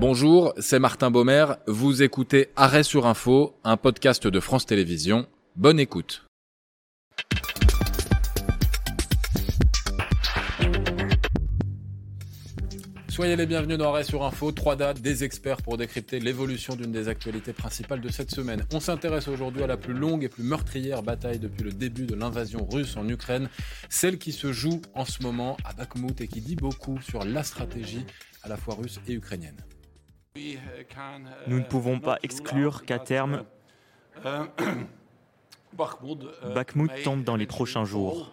Bonjour, c'est Martin Baumer. Vous écoutez Arrêt sur Info, un podcast de France Télévisions. Bonne écoute. Soyez les bienvenus dans Arrêt sur Info, trois dates, des experts pour décrypter l'évolution d'une des actualités principales de cette semaine. On s'intéresse aujourd'hui à la plus longue et plus meurtrière bataille depuis le début de l'invasion russe en Ukraine, celle qui se joue en ce moment à Bakhmut et qui dit beaucoup sur la stratégie à la fois russe et ukrainienne. Nous ne pouvons pas exclure qu'à terme, Bakhmut tombe dans les prochains jours.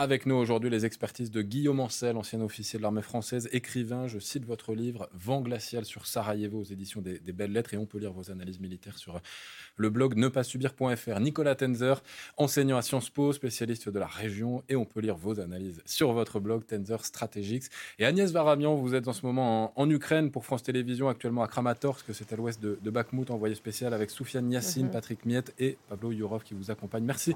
Avec nous aujourd'hui les expertises de Guillaume Ancel, ancien officier de l'armée française, écrivain. Je cite votre livre Vent glacial sur Sarajevo aux éditions des, Belles Lettres et on peut lire vos analyses militaires sur le blog ne pas subir.fr. Nicolas Tenzer, enseignant à Sciences Po, spécialiste de la région et on peut lire vos analyses sur votre blog Tenzer Strategics. Et Agnès Varamian, vous êtes en ce moment en, Ukraine pour France Télévisions, actuellement à Kramatorsk, c'est à l'ouest de, de Bakhmut, envoyé spécial avec Soufiane Yassine, mhm. Patrick Miette et Pablo Yourov qui vous accompagnent. Merci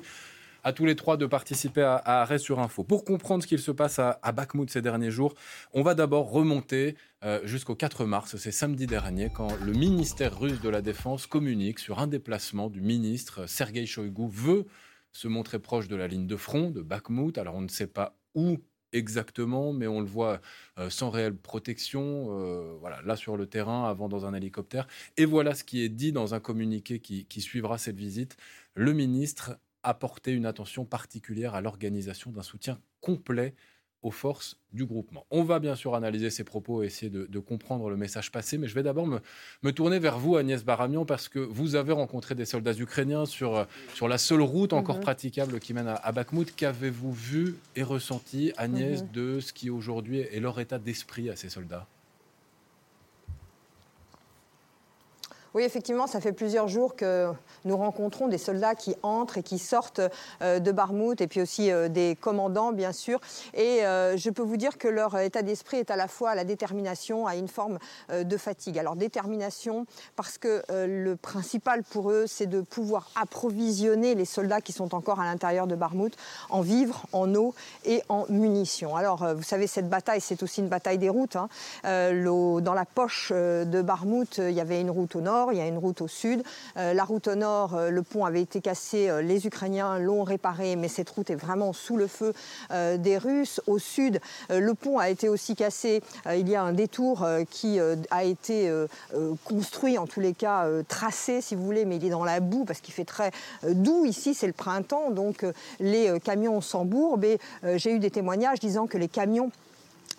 à tous les trois de participer à, Arrêt sur Info. Pour comprendre ce qu'il se passe à, Bakhmut ces derniers jours, on va d'abord remonter euh, jusqu'au 4 mars, c'est samedi dernier, quand le ministère russe de la Défense communique sur un déplacement du ministre Sergei Shoigu veut se montrer proche de la ligne de front de Bakhmut. Alors on ne sait pas où exactement, mais on le voit euh, sans réelle protection, euh, voilà, là sur le terrain, avant dans un hélicoptère. Et voilà ce qui est dit dans un communiqué qui suivra cette visite. Le ministre apporter une attention particulière à l'organisation d'un soutien complet aux forces du groupement. On va bien sûr analyser ces propos et essayer de, comprendre le message passé, mais je vais d'abord me, tourner vers vous, Agnès Baramian, parce que vous avez rencontré des soldats ukrainiens sur, sur la seule route encore mhm. praticable qui mène à, Bakhmut. Qu'avez-vous vu et ressenti, Agnès, mhm. de ce qui aujourd'hui est leur état d'esprit à ces soldats? Oui, effectivement, ça fait plusieurs jours que nous rencontrons des soldats qui entrent et qui sortent euh, de Barmouth, et puis aussi euh, des commandants, bien sûr. Et euh, je peux vous dire que leur état d'esprit est à la fois la détermination, à une forme de fatigue. Alors, détermination, parce que le principal pour eux, c'est de pouvoir approvisionner les soldats qui sont encore à l'intérieur de Barmouth en vivres, en eau et en munitions. Alors, vous savez, cette bataille, c'est aussi une bataille des routes. Hein. dans la poche de Barmouth, il y avait une route au nord il y a une route au sud. Euh, la route au nord, euh, le pont avait été cassé, euh, les Ukrainiens l'ont réparé, mais cette route est vraiment sous le feu des Russes. Au sud, le pont a été aussi cassé. il y a un détour qui a été construit, en tous les cas tracé, si vous voulez, mais il est dans la boue parce qu'il fait très doux ici, c'est le printemps, donc les camions s'embourbent. Et j'ai eu des témoignages disant que les camions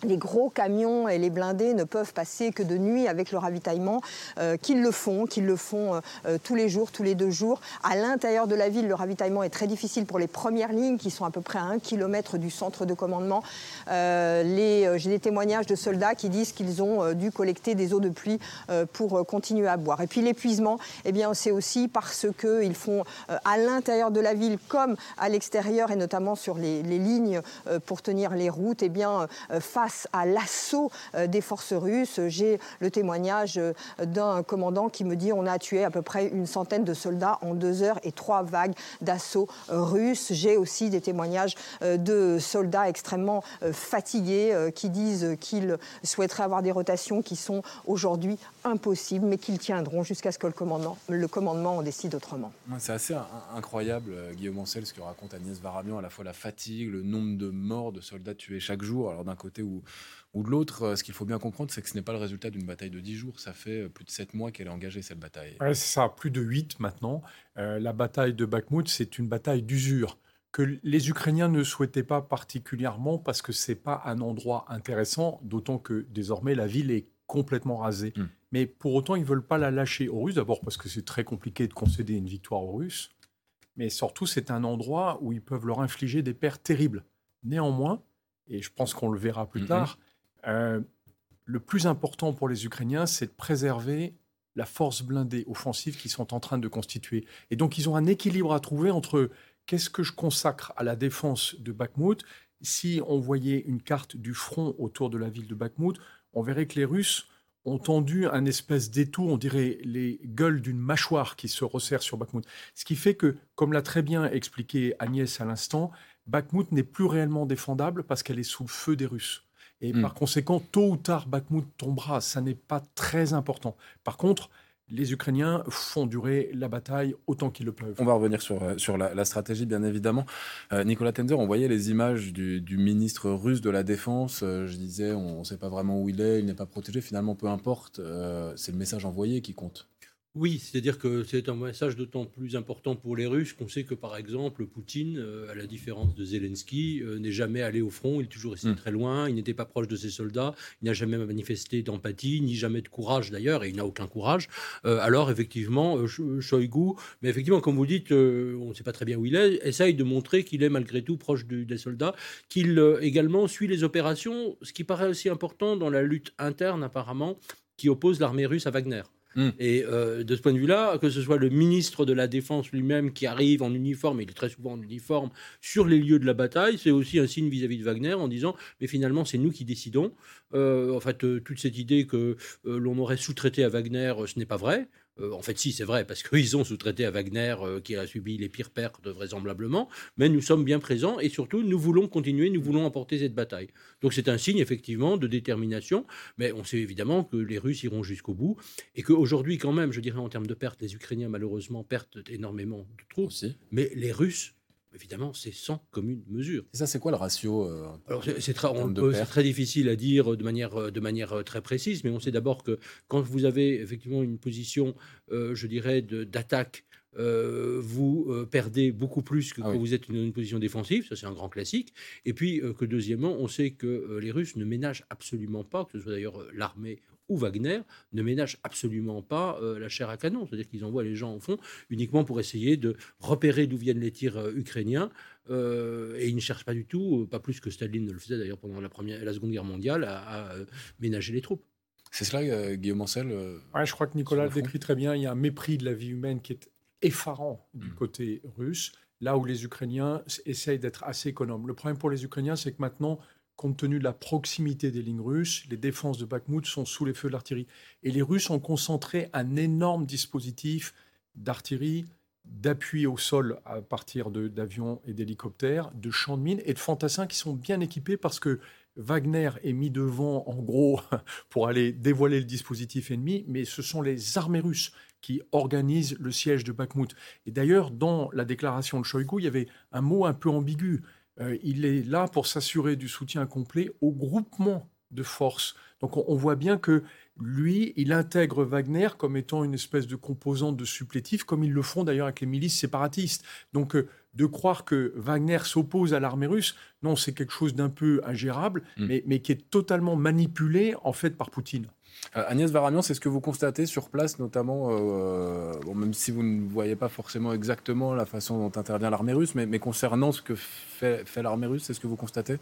les gros camions et les blindés ne peuvent passer que de nuit avec le ravitaillement, euh, qu'ils le font, qu'ils le font euh, euh, tous les jours, tous les deux jours. À l'intérieur de la ville, le ravitaillement est très difficile pour les premières lignes qui sont à peu près à un kilomètre du centre de commandement. J'ai des témoignages de soldats qui disent qu'ils ont dû collecter des eaux de pluie pour continuer à boire. Et puis l'épuisement, eh bien, c'est aussi parce qu'ils font à l'intérieur de la ville comme à l'extérieur et notamment sur les, lignes pour tenir les routes, eh bien, à l'assaut euh, des forces russes. J'ai le témoignage euh, d'un commandant qui me dit on a tué à peu près une centaine de soldats en deux heures et trois vagues d'assaut russes. J'ai aussi des témoignages euh, de soldats extrêmement fatigués qui disent qu'ils souhaiteraient avoir des rotations qui sont aujourd'hui impossibles, mais qu'ils tiendront jusqu'à ce que le commandement, le commandement en décide autrement. C'est assez incroyable, Guillaume Ancel, ce que raconte Agnès Varamian, à la fois la fatigue, le nombre de morts de soldats tués chaque jour. Alors d'un côté où ou de l'autre, euh, ce qu'il faut bien comprendre, c'est que ce n'est pas le résultat d'une bataille de 10 jours. Ça fait euh, plus de 7 mois qu'elle est engagée, cette bataille. c'est ça, plus de 8 maintenant. Euh, la bataille de Bakhmut, c'est une bataille d'usure que les Ukrainiens ne souhaitaient pas particulièrement parce que c'est pas un endroit intéressant, d'autant que désormais la ville est complètement rasée. Hmm. Mais pour autant, ils veulent pas la lâcher aux Russes, d'abord parce que c'est très compliqué de concéder une victoire aux Russes, mais surtout c'est un endroit où ils peuvent leur infliger des pertes terribles. Néanmoins, et je pense qu'on le verra plus mhm. tard, euh, le plus important pour les Ukrainiens, c'est de préserver la force blindée offensive qu'ils sont en train de constituer. Et donc, ils ont un équilibre à trouver entre qu'est-ce que je consacre à la défense de Bakhmut. Si on voyait une carte du front autour de la ville de Bakhmut, on verrait que les Russes ont tendu un espèce d'étau, on dirait les gueules d'une mâchoire qui se resserre sur Bakhmut. Ce qui fait que, comme l'a très bien expliqué Agnès à l'instant, Bakhmut n'est plus réellement défendable parce qu'elle est sous le feu des Russes. Et hmm. par conséquent, tôt ou tard, Bakhmut tombera. Ça n'est pas très important. Par contre, les Ukrainiens font durer la bataille autant qu'ils le peuvent. On va revenir sur, euh, sur la, stratégie, bien évidemment. Euh, Nicolas Tenzer, on voyait les images du, ministre russe de la Défense. Euh, je disais, on ne sait pas vraiment où il est, il n'est pas protégé. Finalement, peu importe, c'est le message envoyé qui compte. Oui, c'est-à-dire que c'est un message d'autant plus important pour les Russes qu'on sait que, par exemple, Poutine, euh, à la différence de Zelensky, euh, n'est jamais allé au front, il est toujours resté hmm. très loin, il n'était pas proche de ses soldats, il n'a jamais manifesté d'empathie, ni jamais de courage d'ailleurs, et il n'a aucun courage. Euh, alors, effectivement, Shoigu, mais effectivement, comme vous dites, on ne sait pas très bien où il est, essaye de montrer qu'il est malgré tout proche des soldats, qu'il également suit les opérations, ce qui paraît aussi important dans la lutte interne, apparemment, qui oppose l'armée russe à Wagner. Hmm. Et euh, de ce point de vue-là, que ce soit le ministre de la Défense lui-même qui arrive en uniforme, et il est très souvent en uniforme, sur les lieux de la bataille, c'est aussi un signe vis-à-vis de Wagner en disant, mais finalement, c'est nous qui décidons. Euh, en fait, euh, toute cette idée que l'on aurait sous-traité à Wagner, ce n'est pas vrai. Euh, en fait, si, c'est vrai, parce qu'ils ont sous-traité à Wagner, euh, qui a subi les pires pertes vraisemblablement, mais nous sommes bien présents et surtout, nous voulons continuer, nous voulons emporter cette bataille. Donc c'est un signe, effectivement, de détermination, mais on sait évidemment que les Russes iront jusqu'au bout et qu'aujourd'hui, quand même, je dirais en termes de pertes, les Ukrainiens, malheureusement, perdent énormément de troupes, mais les Russes évidemment, c'est sans commune mesure. Et ça, c'est quoi le ratio euh, C'est très, difficile à dire de manière, de manière euh, très précise, mais on sait d'abord que quand vous avez effectivement une position, euh, je dirais, d'attaque, vous perdez beaucoup plus que ah quand vous êtes dans une, position défensive, ça c'est un grand classique. Et puis que deuxièmement, on sait que les Russes ne ménagent absolument pas, que ce soit d'ailleurs l'armée ou Wagner ne ménage absolument pas euh, la chair à canon. C'est-à-dire qu'ils envoient les gens au fond uniquement pour essayer de repérer d'où viennent les tirs euh, ukrainiens. Euh, et ils ne cherchent pas du tout, pas plus que Staline ne le faisait d'ailleurs pendant la, première, la Seconde Guerre mondiale, à, ménager les troupes. C'est cela, Guillaume Ancel ouais, Je crois que Nicolas le décrit très bien. Il y a un mépris de la vie humaine qui est effarant du hmm. côté russe, là où les Ukrainiens essayent d'être assez économes. Le problème pour les Ukrainiens, c'est que maintenant, compte tenu de la proximité des lignes russes, les défenses de Bakhmut sont sous les feux de l'artillerie. Et les Russes ont concentré un énorme dispositif d'artillerie, d'appui au sol à partir d'avions et d'hélicoptères, de champs de mines et de fantassins qui sont bien équipés parce que Wagner est mis devant, en gros, pour aller dévoiler le dispositif ennemi, mais ce sont les armées russes qui organisent le siège de Bakhmut. Et d'ailleurs, dans la déclaration de Shoigu, il y avait un mot un peu ambigu. Euh, il est là pour s'assurer du soutien complet au groupement de forces. Donc on, voit bien que lui, il intègre Wagner comme étant une espèce de composante de supplétif, comme ils le font d'ailleurs avec les milices séparatistes. Donc euh, de croire que Wagner s'oppose à l'armée russe, non, c'est quelque chose d'un peu ingérable, mm. mais, qui est totalement manipulé en fait par Poutine. Euh, Agnès Varamian, c'est ce que vous constatez sur place, notamment, euh, même si vous ne voyez pas forcément exactement la façon dont intervient l'armée russe, mais, concernant ce que fait l'armée russe, c'est ce que vous constatez?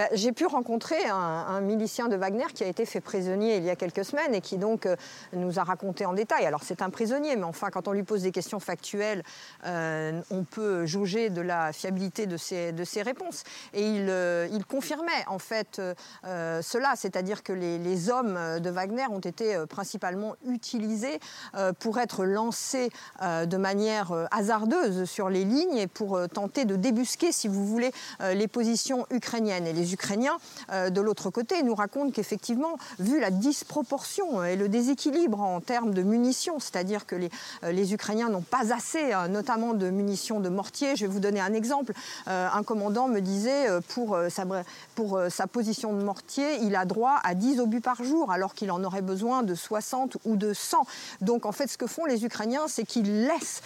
Bah, j'ai pu rencontrer un, milicien de Wagner qui a été fait prisonnier il y a quelques semaines et qui donc euh, nous a raconté en détail. Alors c'est un prisonnier, mais enfin quand on lui pose des questions factuelles, euh, on peut juger de la fiabilité de ses, de ses réponses. Et il, euh, il confirmait en fait cela, c'est-à-dire que les, les, hommes de Wagner ont été principalement utilisés pour être lancés de manière hasardeuse sur les lignes et pour tenter de débusquer, si vous voulez, les positions ukrainiennes. Et les Ukrainiens, euh, de l'autre côté, nous racontent qu'effectivement, vu la disproportion et le déséquilibre en termes de munitions, c'est-à-dire que les, euh, Ukrainiens n'ont pas assez, euh, notamment de munitions de mortier. Je vais vous donner un exemple. un commandant me disait, pour sa, pour sa position de mortier, il a droit à 10 obus par jour, alors qu'il en aurait besoin de 60 ou de 100. Donc en fait, ce que font les Ukrainiens, c'est qu'ils laissent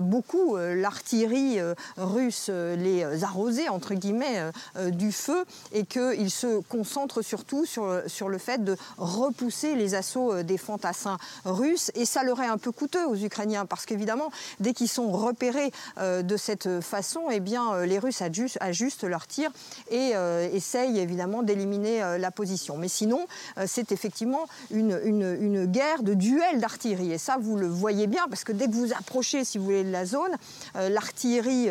beaucoup l'artillerie russe les arroser, entre guillemets, du feu et qu'il se concentre surtout sur, sur le fait de repousser les assauts euh, des fantassins russes. Et ça leur est un peu coûteux aux Ukrainiens parce qu'évidemment, dès qu'ils sont repérés euh, de cette façon, eh bien, euh, les Russes ajustent, leur tir et essayent évidemment d'éliminer la position. Mais sinon, c'est effectivement une, une, une, guerre de duel d'artillerie. Et ça, vous le voyez bien parce que dès que vous approchez, si vous voulez, de la zone, l'artillerie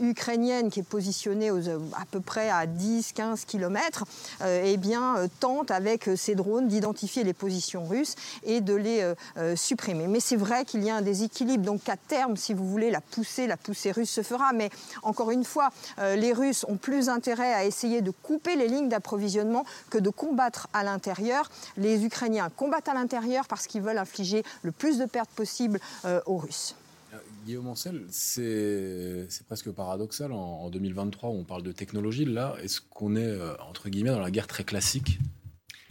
ukrainienne qui est positionnée à peu près à 10, 15 15 km, eh bien, tente avec ces drones d'identifier les positions russes et de les supprimer. Mais c'est vrai qu'il y a un déséquilibre, donc à terme, si vous voulez, la poussée, la poussée russe se fera. Mais encore une fois, les Russes ont plus intérêt à essayer de couper les lignes d'approvisionnement que de combattre à l'intérieur. Les Ukrainiens combattent à l'intérieur parce qu'ils veulent infliger le plus de pertes possibles aux Russes. Guillaume Ancel, c'est presque paradoxal. En, 2023, où on parle de technologie, là, est-ce qu'on est, euh, entre guillemets, dans la guerre très classique?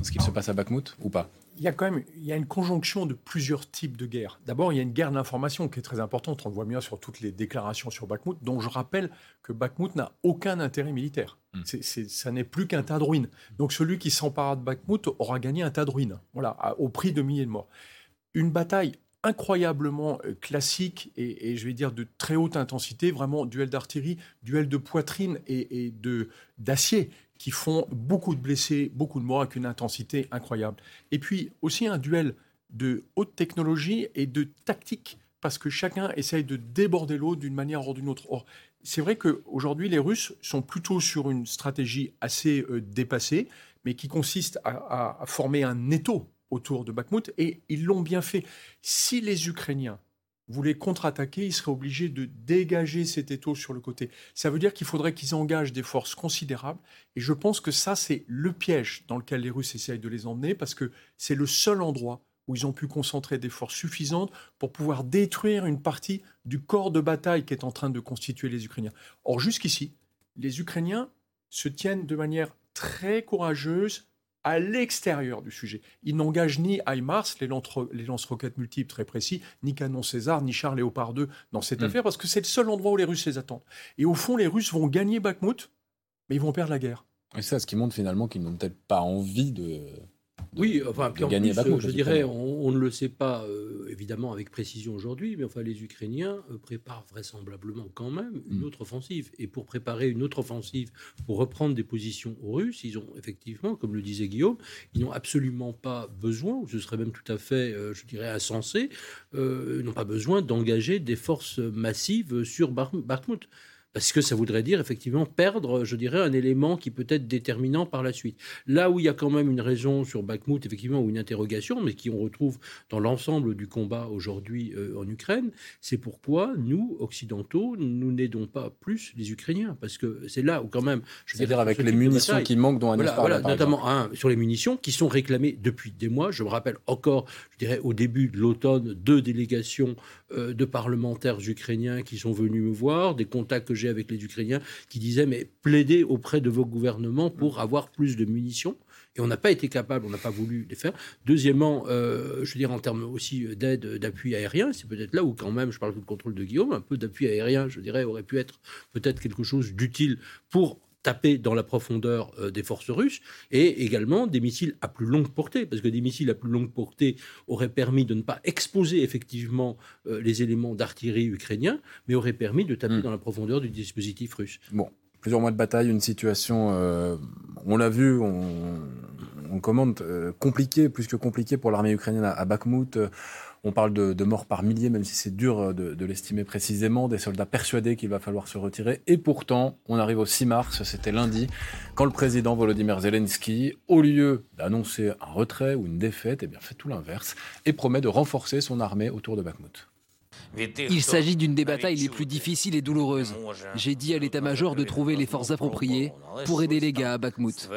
Ce qu'il se passe à Bakhmut ou pas? il y a quand même il y a une conjonction de plusieurs types de guerres. D'abord, il y a une guerre d'information qui est très importante. On le voit bien sur toutes les déclarations sur Bakhmut, dont je rappelle que Bakhmut n'a aucun intérêt militaire. Hmm. ça n'est plus qu'un tas de ruines. Donc celui qui s'empare de Bakhmut aura gagné un tas de ruines, voilà, au prix de milliers de morts. Une bataille incroyablement euh, classique et, je vais dire de très haute intensité, vraiment duel d'artillerie, duel de poitrine et, de d'acier qui font beaucoup de blessés, beaucoup de morts avec une intensité incroyable. Et puis aussi un duel de haute technologie et de tactique parce que chacun essaye de déborder l'autre d'une manière ou d'une autre. Or, c'est vrai qu'aujourd'hui, les Russes sont plutôt sur une stratégie assez euh, dépassée, mais qui consiste à, à former un étau autour de Bakhmut, et ils l'ont bien fait. Si les Ukrainiens voulaient contre-attaquer, ils seraient obligés de dégager cet étau sur le côté. Ça veut dire qu'il faudrait qu'ils engagent des forces considérables, et je pense que ça, c'est le piège dans lequel les Russes essayent de les emmener, parce que c'est le seul endroit où ils ont pu concentrer des forces suffisantes pour pouvoir détruire une partie du corps de bataille qui est en train de constituer les Ukrainiens. Or, jusqu'ici, les Ukrainiens se tiennent de manière très courageuse, à l'extérieur du sujet. Il n'engage ni HIMARS, les lance-roquettes multiples très précis, ni canon César, ni Charles Léopard 2 dans cette hmm. affaire, parce que c'est le seul endroit où les Russes les attendent. Et au fond, les Russes vont gagner Bakhmut, mais ils vont perdre la guerre. Et ça, ce qui montre finalement qu'ils n'ont peut-être pas envie de, oui, enfin, plus, je dirais, on, ne le sait pas euh, évidemment avec précision aujourd'hui, mais enfin, les Ukrainiens euh, préparent vraisemblablement quand même une mm. autre offensive. Et pour préparer une autre offensive, pour reprendre des positions aux Russes, ils ont effectivement, comme le disait Guillaume, ils n'ont absolument pas besoin, ce serait même tout à fait, euh, je dirais, insensé, ils n'ont pas besoin d'engager des forces massives sur Bakhmut parce que ça voudrait dire effectivement perdre, je dirais, un élément qui peut être déterminant par la suite. Là où il y a quand même une raison sur Bakhmut, effectivement, ou une interrogation, mais qui on retrouve dans l'ensemble du combat aujourd'hui euh, en Ukraine, c'est pourquoi nous, occidentaux, nous n'aidons pas plus les Ukrainiens, parce que c'est là où quand même... C'est-à-dire avec les munitions qui manquent dont Agnès voilà, notamment un, sur les munitions qui sont réclamées depuis des mois. Je me rappelle encore, je dirais, au début de l'automne, deux délégations euh, de parlementaires ukrainiens qui sont venus me voir, des contacts que j'ai avec les Ukrainiens qui disaient mais plaidez auprès de vos gouvernements pour mm. avoir plus de munitions. Et on n'a pas été capable, on n'a pas voulu les faire. Deuxièmement, euh, je veux dire en termes aussi d'aide, d'appui aérien, c'est peut-être là où quand même, je parle du contrôle de Guillaume, un peu d'appui aérien, je dirais, aurait pu être peut-être quelque chose d'utile pour taper dans la profondeur euh, des forces russes, et également des missiles à plus longue portée, parce que des missiles à plus longue portée auraient permis de ne pas exposer effectivement euh, les éléments d'artillerie ukrainiens, mais auraient permis de taper hmm. dans la profondeur du dispositif russe. Bon, plusieurs mois de bataille, une situation, euh, on l'a vu, on, commande, compliquée, plus que compliquée pour l'armée ukrainienne à, à Bakhmut. On parle de, morts par milliers, même si c'est dur euh, de, l'estimer précisément, des soldats persuadés qu'il va falloir se retirer. Et pourtant, on arrive au 6 mars, c'était lundi, quand le président Volodymyr Zelensky, au lieu d'annoncer un retrait ou une défaite, eh bien, fait tout l'inverse et promet de renforcer son armée autour de Bakhmut. Il s'agit d'une des batailles les plus difficiles et douloureuses. J'ai dit à l'état-major de trouver les forces appropriées pour aider les gars à Bakhmut.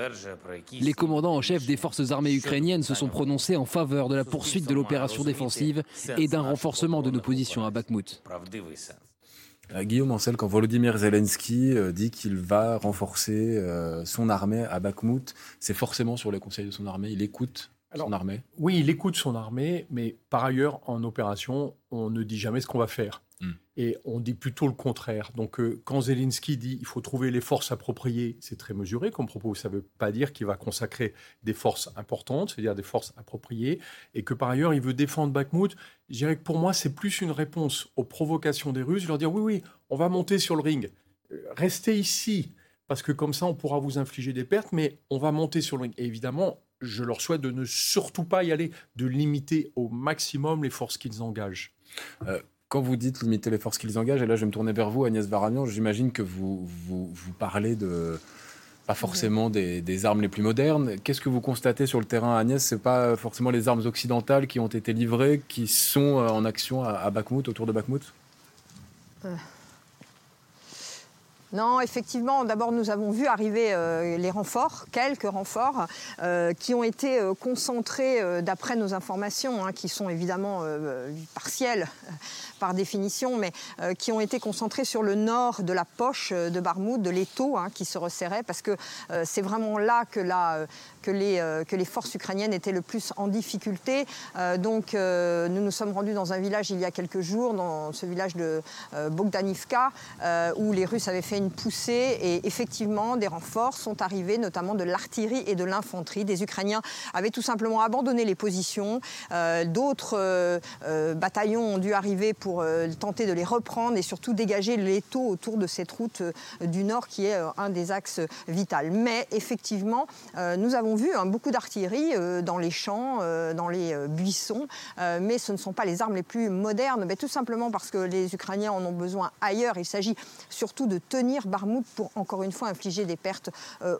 Les commandants en chef des forces armées ukrainiennes se sont prononcés en faveur de la poursuite de l'opération défensive et d'un renforcement de nos positions à Bakhmut. Euh, Guillaume Ancel, quand Volodymyr Zelensky euh, dit qu'il va renforcer euh, son armée à Bakhmut, c'est forcément sur les conseils de son armée. Il écoute son armée Oui, il écoute son armée, mais par ailleurs, en opération, on ne dit jamais ce qu'on va faire. Hmm. Et on dit plutôt le contraire. Donc, euh, quand Zelensky dit il faut trouver les forces appropriées, c'est très mesuré comme propos. Ça ne veut pas dire qu'il va consacrer des forces importantes, c'est-à-dire des forces appropriées, et que par ailleurs, il veut défendre Bakhmut. Je dirais que pour moi, c'est plus une réponse aux provocations des Russes. Leur dire oui, oui, on va monter sur le ring. Euh, restez ici parce que comme ça, on pourra vous infliger des pertes, mais on va monter sur le ring. Et évidemment, je leur souhaite de ne surtout pas y aller, de limiter au maximum les forces qu'ils engagent. Euh, quand vous dites limiter les forces qu'ils engagent, et là je vais me tourner vers vous, Agnès Varagnan, j'imagine que vous, vous, parlez de, pas forcément des, armes les plus modernes. Qu'est-ce que vous constatez sur le terrain, Agnès? C'est pas forcément les armes occidentales qui ont été livrées, qui sont euh, en action à, Bakhmut, autour de Bakhmut? Euh. Non, effectivement, d'abord nous avons vu arriver euh, les renforts, quelques renforts, qui ont été concentrés, d'après nos informations, hein, qui sont évidemment partielles, par définition, mais euh, qui ont été concentrés sur le nord de la poche euh, de Barmoud, de l'étau hein, qui se resserrait, parce que euh, c'est vraiment là que, la, que, les, que les forces ukrainiennes étaient le plus en difficulté. donc nous nous sommes rendus dans un village il y a quelques jours, dans ce village de Bogdanivka, où les Russes avaient fait une poussée et effectivement des renforts sont arrivés, notamment de l'artillerie et de l'infanterie. Des Ukrainiens avaient tout simplement abandonné les positions. D'autres bataillons ont dû arriver pour euh, tenter de les reprendre et surtout dégager l'étau autour de cette route euh, du Nord qui est euh, un des axes vitaux. Mais effectivement, nous avons vu hein, beaucoup d'artillerie dans les champs, dans les buissons, mais ce ne sont pas les armes les plus modernes, mais tout simplement parce que les Ukrainiens en ont besoin ailleurs. Il s'agit surtout de tenir Barmout pour encore une fois infliger des pertes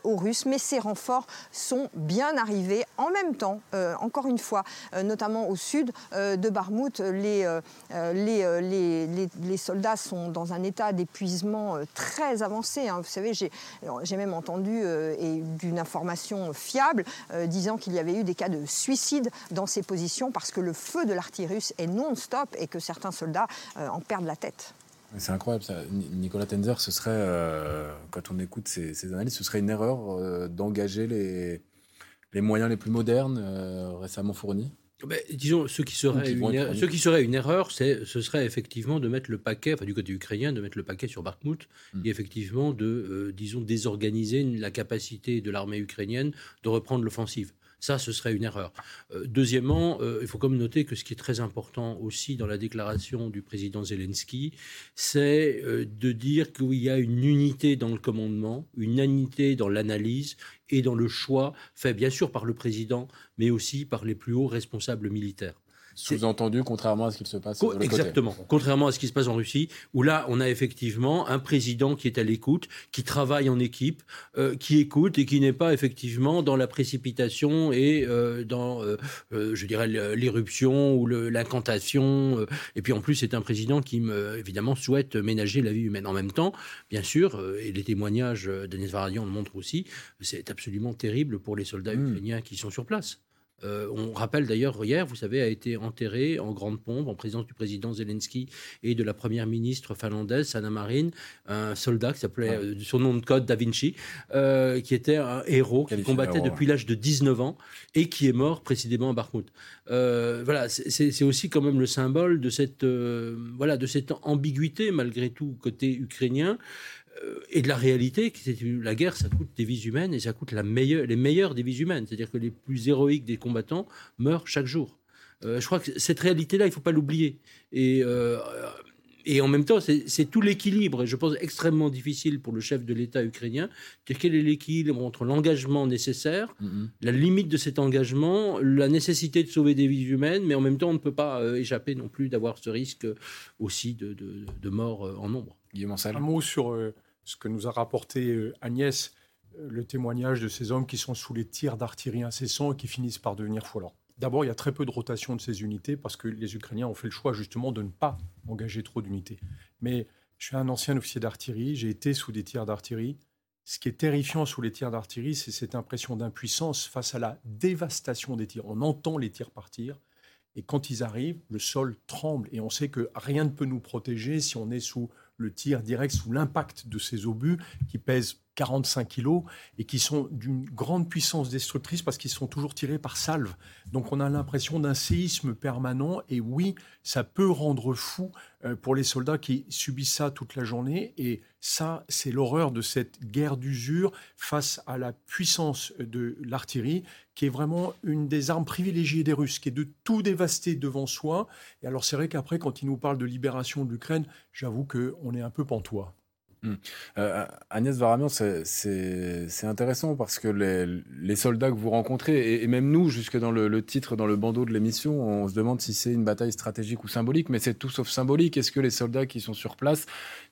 aux Russes. Mais ces renforts sont bien arrivés en même temps, encore une fois, notamment au sud de Barmout. Les, les euh, soldats sont dans un état d'épuisement euh, très avancé. Hein. Vous savez, j'ai même entendu euh, d'une information fiable disant qu'il y avait eu des cas de suicide dans ces positions parce que le feu de l'artillerie russe est non-stop et que certains soldats en perdent la tête. C'est incroyable ça. Nicolas Tenzer, ce serait, quand on écoute ces, analyses, ce serait une erreur d'engager les, les moyens les plus modernes récemment fournis ben, disons, ce qui serait, une, er-, ce qui serait une erreur, ce serait effectivement de mettre le paquet, enfin du côté ukrainien, de mettre le paquet sur Bakhmut hmm. et effectivement de, euh, disons, désorganiser la capacité de l'armée ukrainienne de reprendre l'offensive. Ça, ce serait une erreur. Euh, deuxièmement, euh, il faut comme noter que ce qui est très important aussi dans la déclaration du président Zelensky, c'est euh, de dire qu'il y a une unité dans le commandement, une unité dans l'analyse et dans le choix fait bien sûr par le président, mais aussi par les plus hauts responsables militaires. Sous-entendu, contrairement à ce qui se passe. Co exactement. Contrairement à ce qui se passe en Russie, où là, on a effectivement un président qui est à l'écoute, qui travaille en équipe, euh, qui écoute et qui n'est pas effectivement dans la précipitation et euh, dans, euh, je dirais, l'éruption ou l'incantation. Et puis en plus, c'est un président qui, évidemment, souhaite ménager la vie humaine. En même temps, bien sûr, et les témoignages d'Agnès Varadian le montrent aussi, c'est absolument terrible pour les soldats mmh. ukrainiens qui sont sur place. Euh, on rappelle d'ailleurs, hier, vous savez, a été enterré en grande pompe, en présence du président Zelensky et de la première ministre finlandaise, Sanna Marin, un soldat qui s'appelait, euh, son nom de code Da Vinci, euh, qui était un héros, qui combattait depuis l'âge de 19 ans et qui est mort précisément à Bakhmut. voilà, c'est aussi quand même le symbole de cette, voilà, de cette ambiguïté, malgré tout, côté ukrainien et de la réalité, c'est la guerre, ça coûte des vies humaines et ça coûte la meilleure, les meilleures des vies humaines. C'est-à-dire que les plus héroïques des combattants meurent chaque jour. Euh, je crois que cette réalité-là, il ne faut pas l'oublier. Et, euh, et en même temps, c'est tout l'équilibre, et je pense extrêmement difficile pour le chef de l'État ukrainien. Quel est l'équilibre entre l'engagement nécessaire, mm-hmm. la limite de cet engagement, la nécessité de sauver des vies humaines, mais en même temps, on ne peut pas euh, échapper non plus d'avoir ce risque aussi de, de, mort en nombre. Guillaume Un mot sur ce que nous a rapporté euh, Agnès, euh, le témoignage de ces hommes qui sont sous les tirs d'artillerie incessants et qui finissent par devenir fous. D'abord, il y a très peu de rotation de ces unités parce que les Ukrainiens ont fait le choix justement de ne pas engager trop d'unités. Mais je suis un ancien officier d'artillerie, j'ai été sous des tirs d'artillerie. Ce qui est terrifiant sous les tirs d'artillerie, c'est cette impression d'impuissance face à la dévastation des tirs. On entend les tirs partir, et quand ils arrivent, le sol tremble, et on sait que rien ne peut nous protéger si on est sous le tir direct sous l'impact de ces obus qui pèsent 45 kilos et qui sont d'une grande puissance destructrice parce qu'ils sont toujours tirés par salve. Donc on a l'impression d'un séisme permanent et oui, ça peut rendre fou euh, pour les soldats qui subissent ça toute la journée et ça, c'est l'horreur de cette guerre d'usure face à la puissance de l'artillerie qui est vraiment une des armes privilégiées des Russes, qui est de tout dévaster devant soi. Et alors c'est vrai qu'après, quand ils nous parlent de libération de l'Ukraine, j'avoue qu'on est un peu pantois. Hmm. Euh, Agnès Varamian, c'est intéressant parce que les, soldats que vous rencontrez, et, même nous, jusque dans le, titre, dans le bandeau de l'émission, on se demande si c'est une bataille stratégique ou symbolique, mais c'est tout sauf symbolique. Est-ce que les soldats qui sont sur place,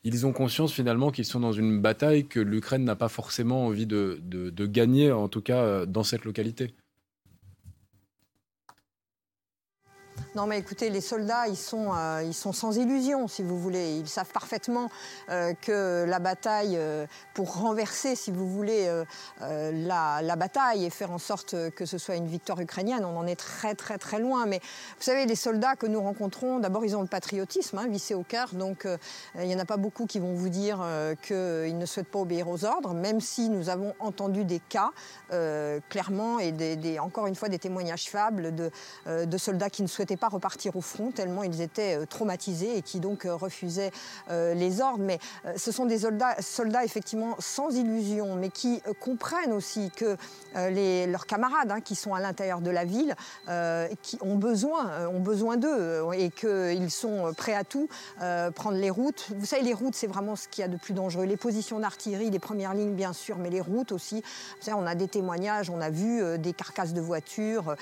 ils ont conscience finalement qu'ils sont dans une bataille que l'Ukraine n'a pas forcément envie de, gagner, en tout cas euh, dans cette localité? Non, mais écoutez, les soldats, ils sont, euh, ils sont sans illusion, si vous voulez. Ils savent parfaitement euh, que la bataille, euh, pour renverser, si vous voulez, la, bataille et faire en sorte que ce soit une victoire ukrainienne, on en est très, très, très loin. Mais vous savez, les soldats que nous rencontrons, d'abord, ils ont le patriotisme hein, vissé au cœur. Donc, il n'y en a pas beaucoup qui vont vous dire qu'ils ne souhaitent pas obéir aux ordres, même si nous avons entendu des cas, clairement, et des, encore une fois, des témoignages fables de, de soldats qui ne souhaitaient pas repartir au front tellement ils étaient euh, traumatisés et qui donc euh, refusaient euh, les ordres. Mais ce sont des soldats, soldats effectivement sans illusion, mais qui comprennent aussi que les, leurs camarades hein, qui sont à l'intérieur de la ville, qui ont besoin, ont besoin d'eux et qu'ils sont prêts à tout, prendre les routes. Vous savez, les routes, c'est vraiment ce qu'il y a de plus dangereux. Les positions d'artillerie, les premières lignes, bien sûr, mais les routes aussi. On a des témoignages, on a vu des carcasses de voitures,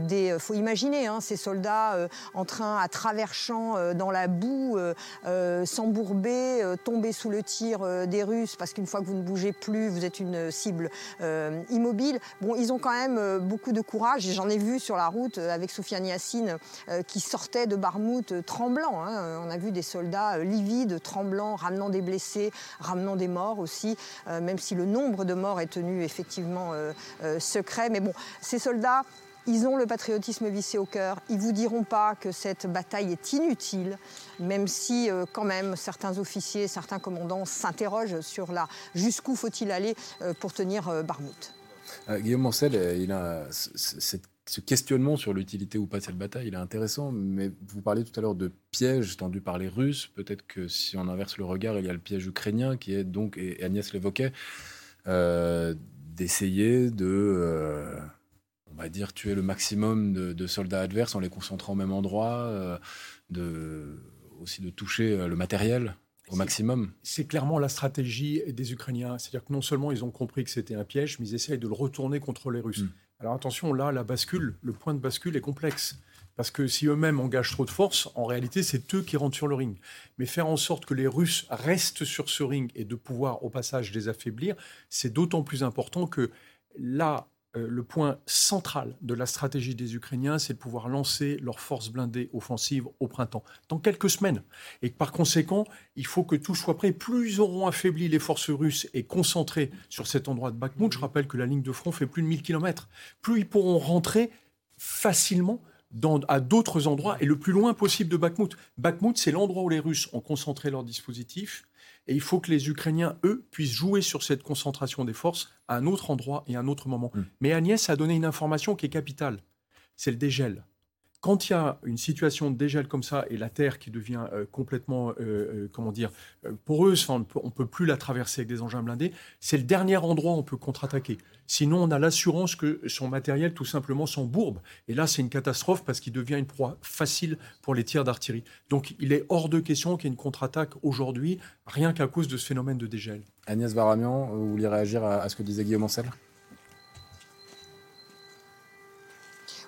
des. Faut imaginer hein, ces soldats euh, en train, à travers champs, euh, dans la boue, euh, s'embourber, tomber sous le tir des Russes, parce qu'une fois que vous ne bougez plus, vous êtes une cible immobile. Bon, ils ont quand même beaucoup de courage, et j'en ai vu sur la route avec Soufiane Yassine qui sortait de Barmouth tremblant. Hein. On a vu des soldats livides, tremblants, ramenant des blessés, ramenant des morts aussi, même si le nombre de morts est tenu effectivement secret. Mais bon, ces soldats, ils ont le patriotisme vissé au cœur. Ils vous diront pas que cette bataille est inutile, même si euh, quand même certains officiers, certains commandants s'interrogent sur la jusqu'où faut-il aller euh, pour tenir euh, Barmouth. Guillaume Mancel, il a ce questionnement sur l'utilité ou pas de cette bataille, il est intéressant, mais vous parlez tout à l'heure de pièges tendus par les Russes. Peut-être que si on inverse le regard, il y a le piège ukrainien qui est donc, et Agnès l'évoquait, d'essayer de on va dire, tuer le maximum de, soldats adverses en les concentrant au même endroit, euh, de, aussi de toucher euh, le matériel au maximum. C'est clairement la stratégie des Ukrainiens. C'est-à-dire que non seulement ils ont compris que c'était un piège, mais ils essayent de le retourner contre les Russes. Hmm. Alors attention, là, la bascule, le point de bascule est complexe. Parce que si eux-mêmes engagent trop de force, en réalité, c'est eux qui rentrent sur le ring. Mais faire en sorte que les Russes restent sur ce ring et de pouvoir, au passage, les affaiblir, c'est d'autant plus important que là, le point central de la stratégie des Ukrainiens, c'est de pouvoir lancer leurs forces blindées offensives au printemps, dans quelques semaines. Et par conséquent, il faut que tout soit prêt. Plus ils auront affaibli les forces russes et concentré sur cet endroit de Bakhmut, je rappelle que la ligne de front fait plus de 1000 km, plus ils pourront rentrer facilement à d'autres endroits et le plus loin possible de Bakhmut. Bakhmut, c'est l'endroit où les Russes ont concentré leur dispositif et il faut que les Ukrainiens, eux, puissent jouer sur cette concentration des forces à un autre endroit et à un autre moment. Mm. Mais Agnès a donné une information qui est capitale. C'est le dégel quand il y a une situation de dégel comme ça et la Terre qui devient euh, complètement, euh, euh, comment dire, poreuse, on ne peut plus la traverser avec des engins blindés, c'est le dernier endroit où on peut contre-attaquer. Sinon, on a l'assurance que son matériel tout simplement s'embourbe. Et là, c'est une catastrophe parce qu'il devient une proie facile pour les tirs d'artillerie. Donc, il est hors de question qu'il y ait une contre-attaque aujourd'hui, rien qu'à cause de ce phénomène de dégel. Agnès Varamian, vous vouliez réagir à, ce que disait Guillaume Ancel?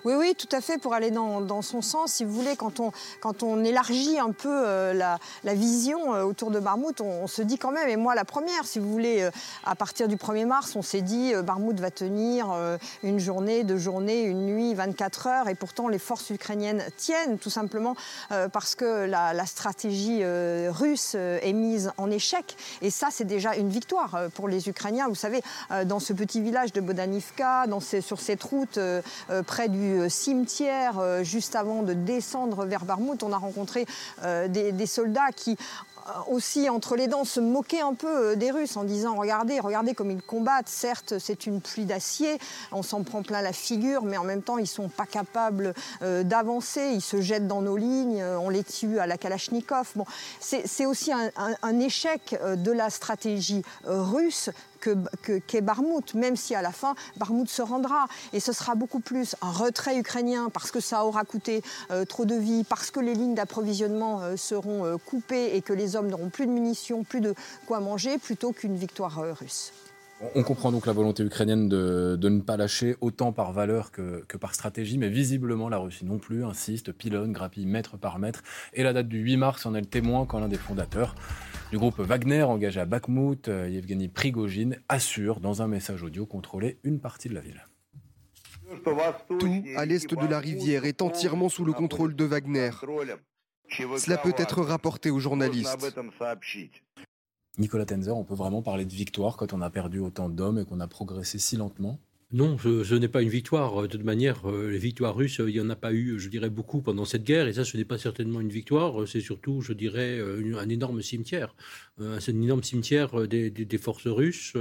Oui, oui, tout à fait, pour aller dans, son sens. Si vous voulez, quand on, quand on élargit un peu euh, la, vision euh, autour de Barmouth, on, se dit quand même, et moi la première, si vous voulez, euh, à partir du 1er mars, on s'est dit, Barmouth va tenir une journée, deux journées, une nuit, 24 heures, et pourtant les forces ukrainiennes tiennent, tout simplement parce que la, stratégie russe est mise en échec. Et ça, c'est déjà une victoire pour les Ukrainiens. Vous savez, dans ce petit village de Bodanivka, dans sur cette route près du euh, cimetière euh, juste avant de descendre vers Barmouth, on a rencontré euh, des, soldats qui aussi entre les dents se moquaient un peu des Russes en disant regardez, regardez comme ils combattent. Certes, c'est une pluie d'acier, on s'en prend plein la figure, mais en même temps, ils sont pas capables d'avancer. Ils se jettent dans nos lignes, on les tue à la Kalachnikov. Bon, c'est aussi un, échec de la stratégie russe que, même si à la fin, Barmouth se rendra. Et ce sera beaucoup plus un retrait ukrainien parce que ça aura coûté euh, trop de vie, parce que les lignes d'approvisionnement euh, seront euh, coupées et que les hommes n'auront plus de munitions, plus de quoi manger, plutôt qu'une victoire russe. On comprend donc la volonté ukrainienne de, ne pas lâcher autant par valeur que, par stratégie, mais visiblement la Russie non plus insiste, pilonne, grappille mètre par mètre. Et la date du 8 mars en est le témoin quand l'un des fondateurs du groupe Wagner, engagé à Bakhmut, euh, Yevgeny Prigogine, assure dans un message audio contrôler une partie de la ville. Tout à l'est de la rivière est entièrement sous le contrôle de Wagner. Cela peut être rapporté aux journalistes. Nicolas Tenzer, on peut vraiment parler de victoire quand on a perdu autant d'hommes et qu'on a progressé si lentement? Non, ce, n'est pas une victoire. De toute manière, euh, les victoires russes, il n'y en a pas eu, je dirais, beaucoup pendant cette guerre. Et ça, ce n'est pas certainement une victoire. C'est surtout, je dirais, euh, un énorme cimetière. Euh, c'est un énorme cimetière des, forces russes,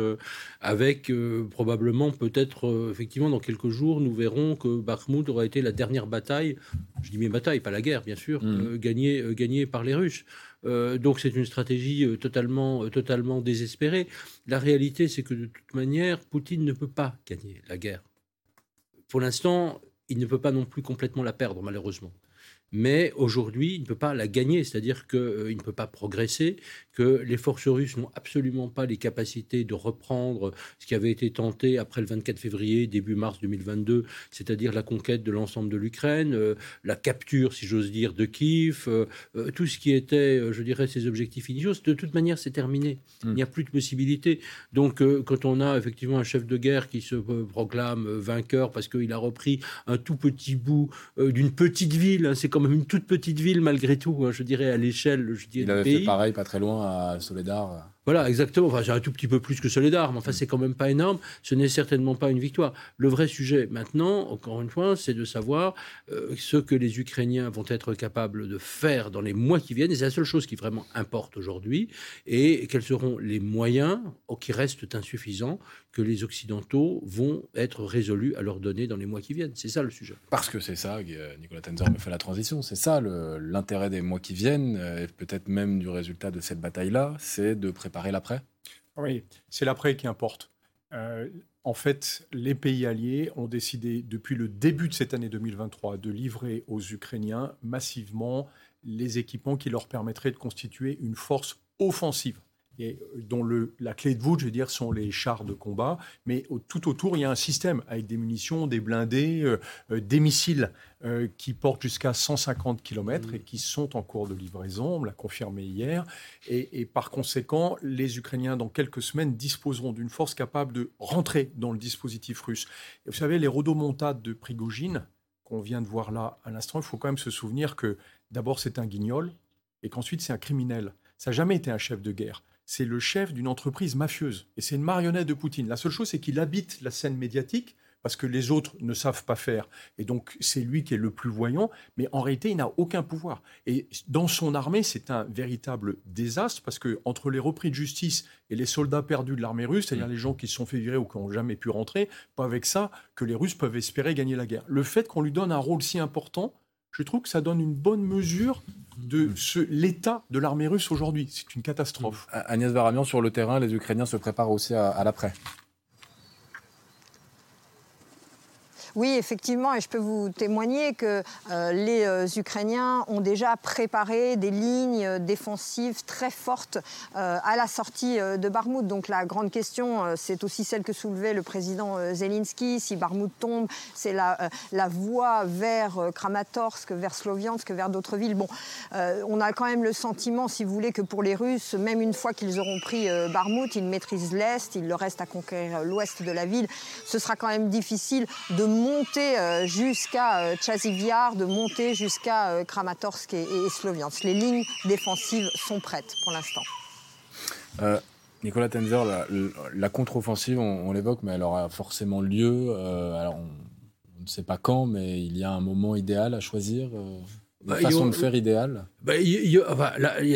avec probablement, peut-être, effectivement, dans quelques jours, nous verrons que Bakhmut aura été la dernière bataille, je dis mes batailles, pas la guerre, bien sûr, mmh. gagnée, gagnée par les Russes. Euh, donc c'est une stratégie euh, totalement, euh, totalement désespérée. La réalité, c'est que de toute manière, Poutine ne peut pas gagner la guerre. Pour l'instant, il ne peut pas non plus complètement la perdre, malheureusement mais aujourd'hui, il ne peut pas la gagner, c'est-à-dire qu'il ne peut pas progresser, que les forces russes n'ont absolument pas les capacités de reprendre ce qui avait été tenté après le 24 février, début mars 2022, c'est-à-dire la conquête de l'ensemble de l'Ukraine, euh, la capture, si j'ose dire, de Kiev, euh, tout ce qui était, je dirais, ses objectifs initiaux. De toute manière, c'est terminé. Hmm. Il n'y a plus de possibilité. Donc, quand on a effectivement un chef de guerre qui se proclame vainqueur parce qu'il a repris un tout petit bout d'une petite ville, hein, c'est comme même une toute petite ville malgré tout, hein, je dirais à l'échelle je dirais, Il avait fait pareil pas très loin à Soledar. Voilà, exactement. Enfin, c'est un tout petit peu plus que Soledar, mais enfin, c'est quand même pas énorme. Ce n'est certainement pas une victoire. Le vrai sujet maintenant, encore une fois, c'est de savoir euh, ce que les Ukrainiens vont être capables de faire dans les mois qui viennent. Et c'est la seule chose qui vraiment importe aujourd'hui. Et quels seront les moyens oh, qui restent insuffisants que les Occidentaux vont être résolus à leur donner dans les mois qui viennent. C'est ça le sujet. Parce que c'est ça, Nicolas Tenzer me fait la transition, c'est ça l'intérêt des mois qui viennent, euh, et peut-être même du résultat de cette bataille-là, c'est de préparer Oui, c'est l'après qui importe. Euh, en fait, les pays alliés ont décidé depuis le début de cette année 2023 de livrer aux Ukrainiens massivement les équipements qui leur permettraient de constituer une force offensive et dont le, la clé de voûte, je veux dire, sont les chars de combat. Mais tout autour, il y a un système avec des munitions, des blindés, euh, euh, des missiles euh, qui portent jusqu'à 150 km et qui sont en cours de livraison. On l'a confirmé hier. Et, et, par conséquent, les Ukrainiens, dans quelques semaines, disposeront d'une force capable de rentrer dans le dispositif russe. Et vous savez, les rodomontades de Prigogine, qu'on vient de voir là à l'instant, il faut quand même se souvenir que d'abord, c'est un guignol et qu'ensuite, c'est un criminel. Ça n'a jamais été un chef de guerre c'est le chef d'une entreprise mafieuse. Et c'est une marionnette de Poutine. La seule chose, c'est qu'il habite la scène médiatique parce que les autres ne savent pas faire. Et donc, c'est lui qui est le plus voyant, mais en réalité, il n'a aucun pouvoir. Et dans son armée, c'est un véritable désastre, parce que entre les repris de justice et les soldats perdus de l'armée russe, c'est-à-dire les gens qui se sont fait virer ou qui n'ont jamais pu rentrer, pas avec ça que les Russes peuvent espérer gagner la guerre. Le fait qu'on lui donne un rôle si important, je trouve que ça donne une bonne mesure de l'état de l'armée russe aujourd'hui. C'est une catastrophe. Agnès Varamian, sur le terrain, les Ukrainiens se préparent aussi à l'après. Oui, effectivement, et je peux vous témoigner que euh, les euh, Ukrainiens ont déjà préparé des lignes défensives très fortes euh, à la sortie de Barmout. Donc la grande question, c'est aussi celle que soulevait le président Zelensky. Si Barmout tombe, c'est la, voie vers Kramatorsk, vers Sloviansk, vers d'autres villes. Bon, on a quand même le sentiment, si vous voulez, que pour les Russes, même une fois qu'ils auront pris Barmout, ils maîtrisent l'Est, il leur reste à conquérir l'Ouest de la ville. Ce sera quand même difficile de monter euh, jusqu'à euh, Chaziviar, de monter jusqu'à euh, Kramatorsk et, Sloviansk. Les lignes défensives sont prêtes pour l'instant. Nicolas Tenzer, la, contre-offensive, on, l'évoque, mais elle aura forcément lieu. alors, on, ne sait pas quand, mais il y a un moment idéal à choisir bah, façon de faire idéale bah,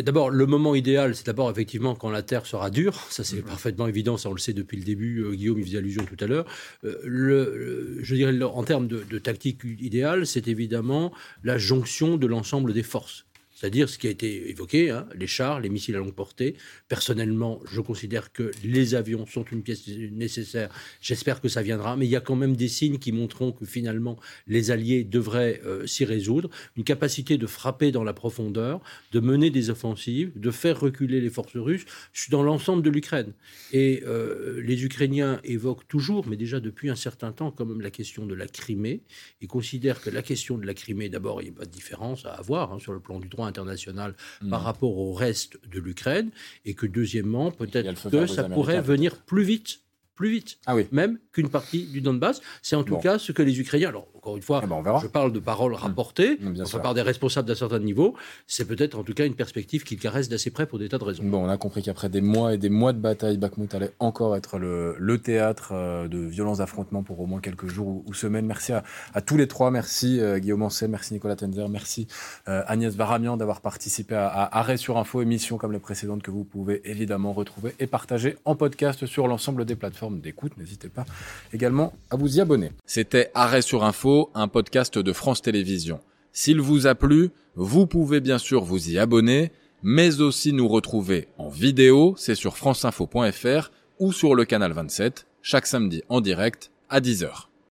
d'abord le moment idéal, c'est d'abord effectivement quand la terre sera dure. Ça, c'est mm-hmm. parfaitement évident, ça on le sait depuis le début. Euh, Guillaume y faisait allusion tout à l'heure. Euh, le, je dirais en termes de, tactique idéale, c'est évidemment la jonction de l'ensemble des forces. C'est-à-dire ce qui a été évoqué, hein, les chars, les missiles à longue portée. Personnellement, je considère que les avions sont une pièce nécessaire. J'espère que ça viendra, mais il y a quand même des signes qui montreront que finalement les Alliés devraient euh, s'y résoudre. Une capacité de frapper dans la profondeur, de mener des offensives, de faire reculer les forces russes dans l'ensemble de l'Ukraine. Et euh, les Ukrainiens évoquent toujours, mais déjà depuis un certain temps, quand même la question de la Crimée, et considèrent que la question de la Crimée, d'abord, il n'y a pas de différence à avoir hein, sur le plan du droit international par hmm. rapport au reste de l'Ukraine, et que deuxièmement, peut-être que ça pourrait venir plus vite plus vite, ah oui. même qu'une partie du Donbass. C'est en tout cas ce que les Ukrainiens, alors encore une fois, eh ben, je parle de paroles hmm. rapportées par des responsables d'un certain niveau, c'est peut-être en tout cas une perspective qu'ils caressent d'assez près pour des tas de raisons. Bon, on a compris qu'après des mois et des mois de bataille, Bakhmut allait encore être le, théâtre euh, de violents affrontements pour au moins quelques jours ou, semaines. Merci à, tous les trois, merci euh, Guillaume Ancel, merci Nicolas Tenzer, merci euh, Agnès Varamian d'avoir participé à, à, Arrêt sur Info, émission comme les précédentes que vous pouvez évidemment retrouver et partager en podcast sur l'ensemble des d'écoute. N'hésitez pas également à vous y abonner. C'était Arrêt sur Info un podcast de France Télévisions. S'il vous a plu, vous pouvez bien sûr vous y abonner, mais aussi nous retrouver en vidéo, c'est sur franceinfo.fr ou sur le canal 27, chaque samedi en direct à 10h.